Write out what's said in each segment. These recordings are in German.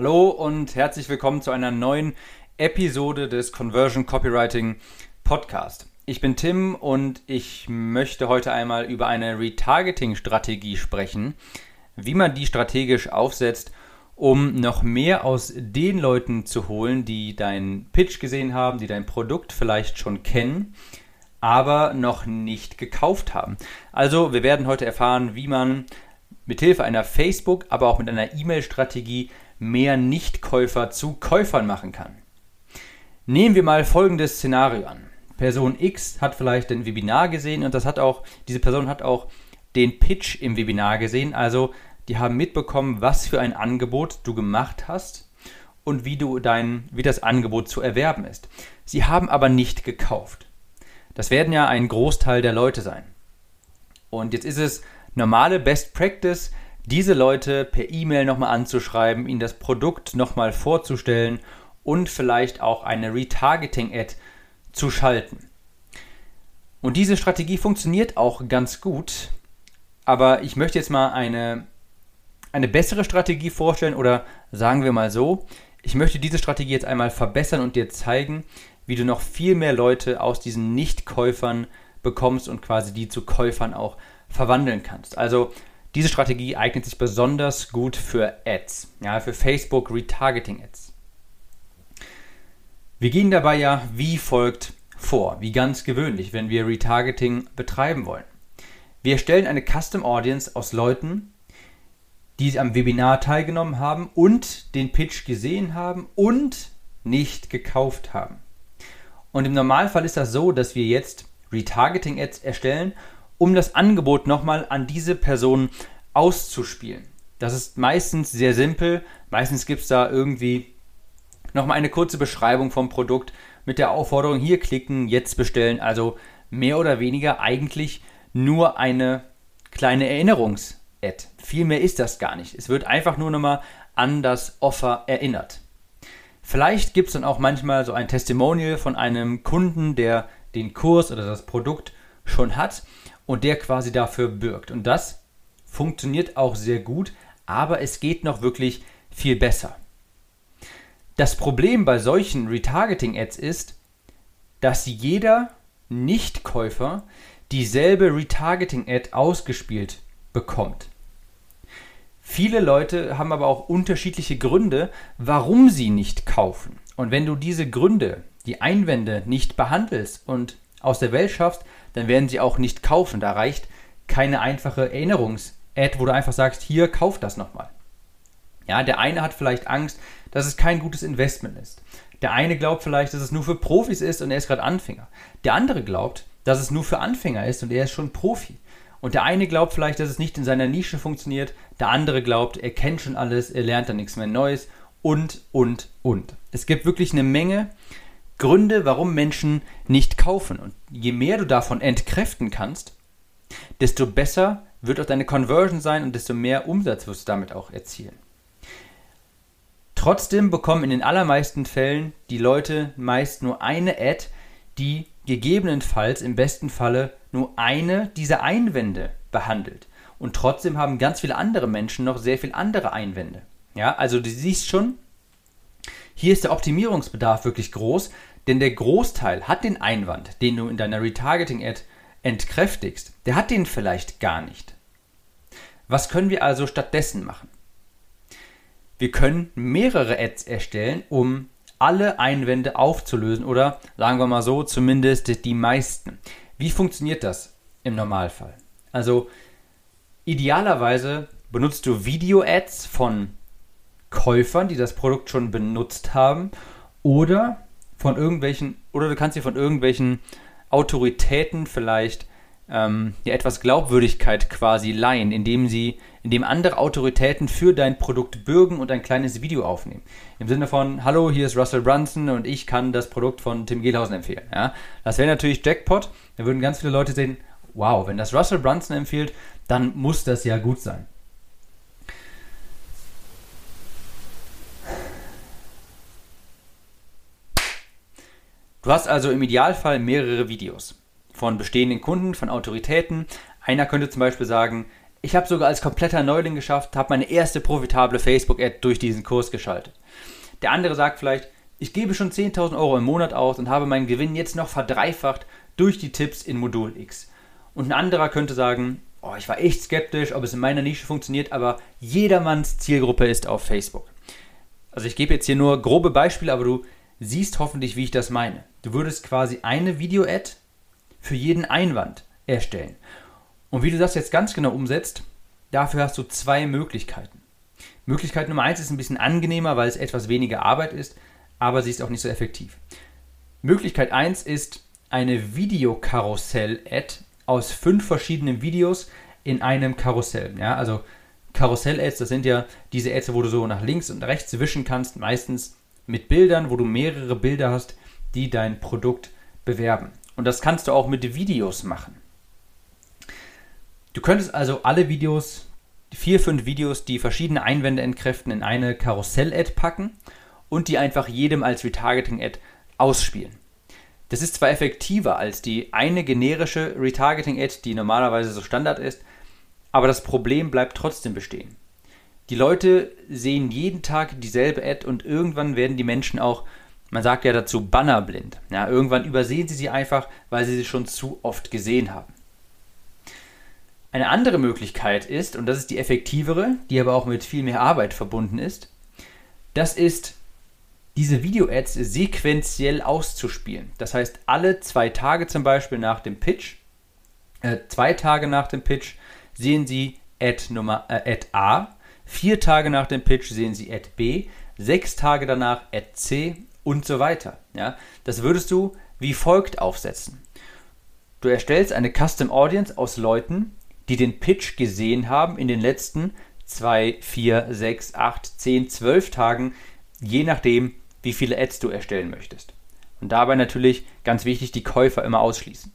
Hallo und herzlich willkommen zu einer neuen Episode des Conversion Copywriting Podcast. Ich bin Tim und ich möchte heute einmal über eine Retargeting-Strategie sprechen, wie man die strategisch aufsetzt, um noch mehr aus den Leuten zu holen, die deinen Pitch gesehen haben, die dein Produkt vielleicht schon kennen, aber noch nicht gekauft haben. Also, wir werden heute erfahren, wie man mithilfe einer Facebook, aber auch mit einer E-Mail-Strategie mehr Nichtkäufer zu Käufern machen kann. Nehmen wir mal folgendes Szenario an. Person X hat vielleicht ein Webinar gesehen und das hat auch, diese Person hat auch den Pitch im Webinar gesehen. Also die haben mitbekommen, was für ein Angebot du gemacht hast und wie du dein, wie das Angebot zu erwerben ist. Sie haben aber nicht gekauft. Das werden ja ein Großteil der Leute sein. Und jetzt ist es normale Best Practice, diese Leute per E-Mail nochmal anzuschreiben, ihnen das Produkt nochmal vorzustellen und vielleicht auch eine Retargeting-Ad zu schalten. Und diese Strategie funktioniert auch ganz gut, aber ich möchte jetzt mal eine, eine bessere Strategie vorstellen oder sagen wir mal so, ich möchte diese Strategie jetzt einmal verbessern und dir zeigen, wie du noch viel mehr Leute aus diesen Nichtkäufern bekommst und quasi die zu Käufern auch verwandeln kannst. Also diese Strategie eignet sich besonders gut für Ads, ja, für Facebook Retargeting Ads. Wir gehen dabei ja wie folgt vor, wie ganz gewöhnlich, wenn wir Retargeting betreiben wollen. Wir erstellen eine Custom Audience aus Leuten, die am Webinar teilgenommen haben und den Pitch gesehen haben und nicht gekauft haben. Und im Normalfall ist das so, dass wir jetzt Retargeting Ads erstellen um das Angebot nochmal an diese Person auszuspielen. Das ist meistens sehr simpel. Meistens gibt es da irgendwie nochmal eine kurze Beschreibung vom Produkt mit der Aufforderung, hier klicken, jetzt bestellen. Also mehr oder weniger eigentlich nur eine kleine Erinnerungs-Ad. Viel mehr ist das gar nicht. Es wird einfach nur nochmal an das Offer erinnert. Vielleicht gibt es dann auch manchmal so ein Testimonial von einem Kunden, der den Kurs oder das Produkt schon hat und der quasi dafür bürgt. Und das funktioniert auch sehr gut, aber es geht noch wirklich viel besser. Das Problem bei solchen Retargeting-Ads ist, dass jeder Nichtkäufer dieselbe Retargeting-Ad ausgespielt bekommt. Viele Leute haben aber auch unterschiedliche Gründe, warum sie nicht kaufen. Und wenn du diese Gründe, die Einwände nicht behandelst und aus der Welt schaffst, dann werden sie auch nicht kaufen. Da reicht keine einfache Erinnerungs-Ad, wo du einfach sagst, hier, kauf das nochmal. Ja, der eine hat vielleicht Angst, dass es kein gutes Investment ist. Der eine glaubt vielleicht, dass es nur für Profis ist und er ist gerade Anfänger. Der andere glaubt, dass es nur für Anfänger ist und er ist schon Profi. Und der eine glaubt vielleicht, dass es nicht in seiner Nische funktioniert. Der andere glaubt, er kennt schon alles, er lernt dann nichts mehr Neues und, und, und. Es gibt wirklich eine Menge Gründe, warum Menschen nicht kaufen. Und je mehr du davon entkräften kannst, desto besser wird auch deine Conversion sein und desto mehr Umsatz wirst du damit auch erzielen. Trotzdem bekommen in den allermeisten Fällen die Leute meist nur eine Ad, die gegebenenfalls im besten Falle nur eine dieser Einwände behandelt. Und trotzdem haben ganz viele andere Menschen noch sehr viele andere Einwände. Ja, also du siehst schon, hier ist der Optimierungsbedarf wirklich groß, denn der Großteil hat den Einwand, den du in deiner Retargeting-Ad entkräftigst, der hat den vielleicht gar nicht. Was können wir also stattdessen machen? Wir können mehrere Ads erstellen, um alle Einwände aufzulösen oder sagen wir mal so, zumindest die meisten. Wie funktioniert das im Normalfall? Also idealerweise benutzt du Video-Ads von Käufern, die das Produkt schon benutzt haben oder von irgendwelchen, oder du kannst dir von irgendwelchen Autoritäten vielleicht ähm, ja, etwas Glaubwürdigkeit quasi leihen, indem sie, indem andere Autoritäten für dein Produkt bürgen und ein kleines Video aufnehmen. Im Sinne von, hallo, hier ist Russell Brunson und ich kann das Produkt von Tim Gehlhausen empfehlen. Ja? Das wäre natürlich Jackpot. Da würden ganz viele Leute sehen, wow, wenn das Russell Brunson empfiehlt, dann muss das ja gut sein. Du hast also im Idealfall mehrere Videos von bestehenden Kunden, von Autoritäten. Einer könnte zum Beispiel sagen, ich habe sogar als kompletter Neuling geschafft, habe meine erste profitable Facebook-Ad durch diesen Kurs geschaltet. Der andere sagt vielleicht, ich gebe schon 10.000 Euro im Monat aus und habe meinen Gewinn jetzt noch verdreifacht durch die Tipps in Modul X. Und ein anderer könnte sagen, oh, ich war echt skeptisch, ob es in meiner Nische funktioniert, aber jedermanns Zielgruppe ist auf Facebook. Also ich gebe jetzt hier nur grobe Beispiele, aber du siehst hoffentlich, wie ich das meine. Du würdest quasi eine Video-Ad für jeden Einwand erstellen. Und wie du das jetzt ganz genau umsetzt, dafür hast du zwei Möglichkeiten. Möglichkeit Nummer eins ist ein bisschen angenehmer, weil es etwas weniger Arbeit ist, aber sie ist auch nicht so effektiv. Möglichkeit eins ist eine Videokarussell-Ad aus fünf verschiedenen Videos in einem Karussell. Ja, also Karussell-Ads, das sind ja diese Ads, wo du so nach links und rechts wischen kannst, meistens mit Bildern, wo du mehrere Bilder hast, die dein Produkt bewerben. Und das kannst du auch mit Videos machen. Du könntest also alle Videos, vier, fünf Videos, die verschiedene Einwände entkräften, in eine Karussell-Ad packen und die einfach jedem als Retargeting-Ad ausspielen. Das ist zwar effektiver als die eine generische Retargeting-Ad, die normalerweise so Standard ist, aber das Problem bleibt trotzdem bestehen. Die Leute sehen jeden Tag dieselbe Ad und irgendwann werden die Menschen auch, man sagt ja dazu, bannerblind. Ja, irgendwann übersehen sie sie einfach, weil sie sie schon zu oft gesehen haben. Eine andere Möglichkeit ist, und das ist die effektivere, die aber auch mit viel mehr Arbeit verbunden ist, das ist diese Video-Ads sequenziell auszuspielen. Das heißt, alle zwei Tage zum Beispiel nach dem Pitch, äh, zwei Tage nach dem Pitch sehen Sie Ad, Nummer, äh, Ad A, vier Tage nach dem Pitch sehen Sie Ad B, sechs Tage danach Ad C und so weiter. Ja? Das würdest du wie folgt aufsetzen. Du erstellst eine Custom Audience aus Leuten, die den Pitch gesehen haben in den letzten 2, 4, 6, 8, 10, 12 Tagen, je nachdem, wie viele Ads du erstellen möchtest. Und dabei natürlich ganz wichtig, die Käufer immer ausschließen.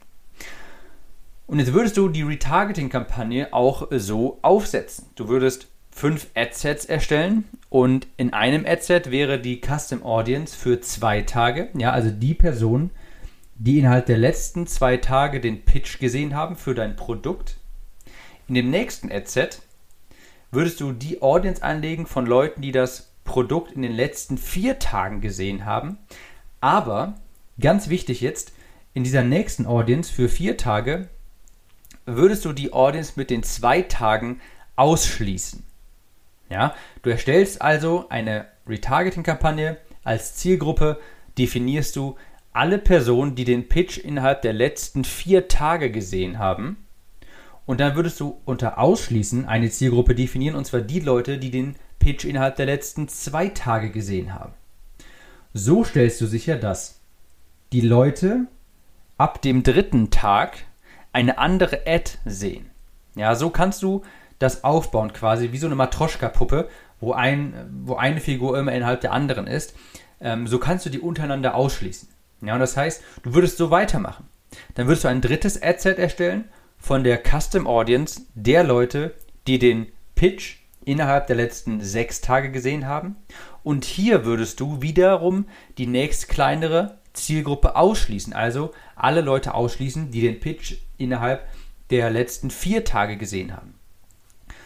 Und jetzt würdest du die Retargeting-Kampagne auch so aufsetzen. Du würdest fünf Adsets erstellen und in einem Adset wäre die Custom Audience für zwei Tage. Ja, also die Personen, die innerhalb der letzten zwei Tage den Pitch gesehen haben für dein Produkt. In dem nächsten Adset würdest du die Audience anlegen von Leuten, die das Produkt in den letzten vier Tagen gesehen haben. Aber ganz wichtig jetzt, in dieser nächsten Audience für vier Tage würdest du die Audience mit den zwei Tagen ausschließen. Ja, du erstellst also eine Retargeting-Kampagne als Zielgruppe, definierst du alle Personen, die den Pitch innerhalb der letzten vier Tage gesehen haben. Und dann würdest du unter Ausschließen eine Zielgruppe definieren, und zwar die Leute, die den Pitch innerhalb der letzten zwei Tage gesehen haben. So stellst du sicher, dass die Leute ab dem dritten Tag eine andere Ad sehen. Ja, so kannst du das aufbauen, quasi wie so eine Matroschka-Puppe, wo, ein, wo eine Figur immer innerhalb der anderen ist. Ähm, so kannst du die untereinander ausschließen. Ja, und das heißt, du würdest so weitermachen. Dann würdest du ein drittes Adset erstellen von der Custom Audience der Leute, die den Pitch innerhalb der letzten sechs Tage gesehen haben. Und hier würdest du wiederum die nächst kleinere Zielgruppe ausschließen. Also alle Leute ausschließen, die den Pitch innerhalb der letzten vier Tage gesehen haben.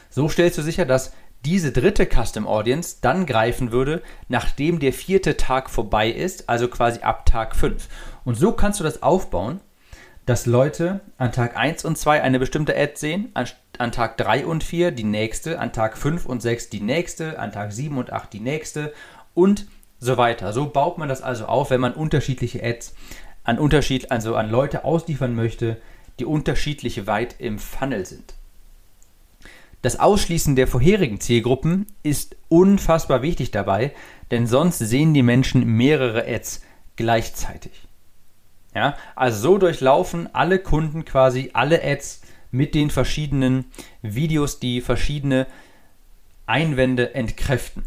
So stellst du sicher, dass diese dritte Custom Audience dann greifen würde, nachdem der vierte Tag vorbei ist, also quasi ab Tag 5. Und so kannst du das aufbauen, dass Leute an Tag 1 und 2 eine bestimmte Ad sehen, an, an Tag 3 und 4 die nächste, an Tag 5 und 6 die nächste, an Tag 7 und 8 die nächste und so weiter. So baut man das also auf, wenn man unterschiedliche Ads an Unterschied, also an Leute ausliefern möchte, die unterschiedlich weit im Funnel sind. Das Ausschließen der vorherigen Zielgruppen ist unfassbar wichtig dabei, denn sonst sehen die Menschen mehrere Ads gleichzeitig. Ja, also so durchlaufen alle Kunden quasi alle Ads mit den verschiedenen Videos, die verschiedene Einwände entkräften.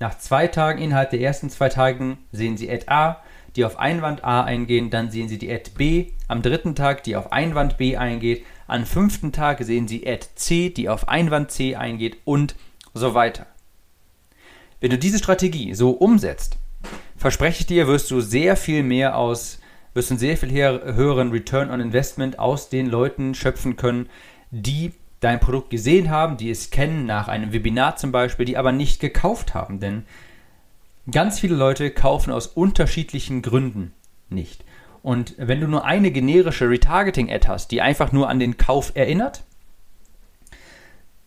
Nach zwei Tagen, innerhalb der ersten zwei Tagen, sehen Sie Ad A, die auf Einwand A eingehen, dann sehen Sie die Ad B am dritten Tag, die auf Einwand B eingeht, am fünften Tag sehen Sie Ad C, die auf Einwand C eingeht und so weiter. Wenn du diese Strategie so umsetzt, verspreche ich dir, wirst du sehr viel mehr aus wirst du einen sehr viel höheren Return on Investment aus den Leuten schöpfen können, die dein Produkt gesehen haben, die es kennen nach einem Webinar zum Beispiel, die aber nicht gekauft haben. Denn ganz viele Leute kaufen aus unterschiedlichen Gründen nicht. Und wenn du nur eine generische Retargeting-Ad hast, die einfach nur an den Kauf erinnert,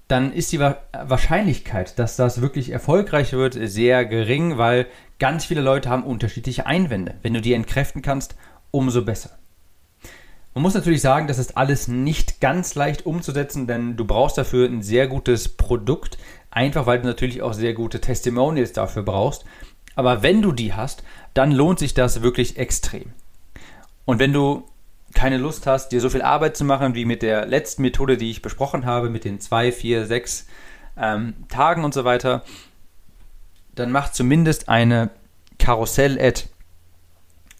dann ist die Wahrscheinlichkeit, dass das wirklich erfolgreich wird, sehr gering, weil ganz viele Leute haben unterschiedliche Einwände. Wenn du die entkräften kannst, umso besser. Man muss natürlich sagen, das ist alles nicht ganz leicht umzusetzen, denn du brauchst dafür ein sehr gutes Produkt, einfach weil du natürlich auch sehr gute Testimonials dafür brauchst. Aber wenn du die hast, dann lohnt sich das wirklich extrem. Und wenn du keine Lust hast, dir so viel Arbeit zu machen wie mit der letzten Methode, die ich besprochen habe, mit den zwei, vier, sechs ähm, Tagen und so weiter, dann mach zumindest eine Karussell-Ad,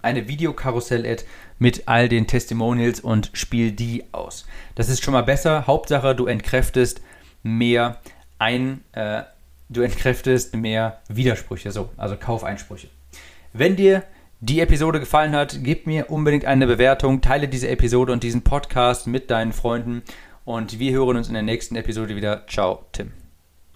eine Videokarussell-Ad mit all den Testimonials und spiel die aus. Das ist schon mal besser. Hauptsache, du entkräftest mehr ein, äh, du entkräftest mehr Widersprüche, so, also Kaufeinsprüche. Wenn dir die Episode gefallen hat, gib mir unbedingt eine Bewertung, teile diese Episode und diesen Podcast mit deinen Freunden und wir hören uns in der nächsten Episode wieder. Ciao, Tim.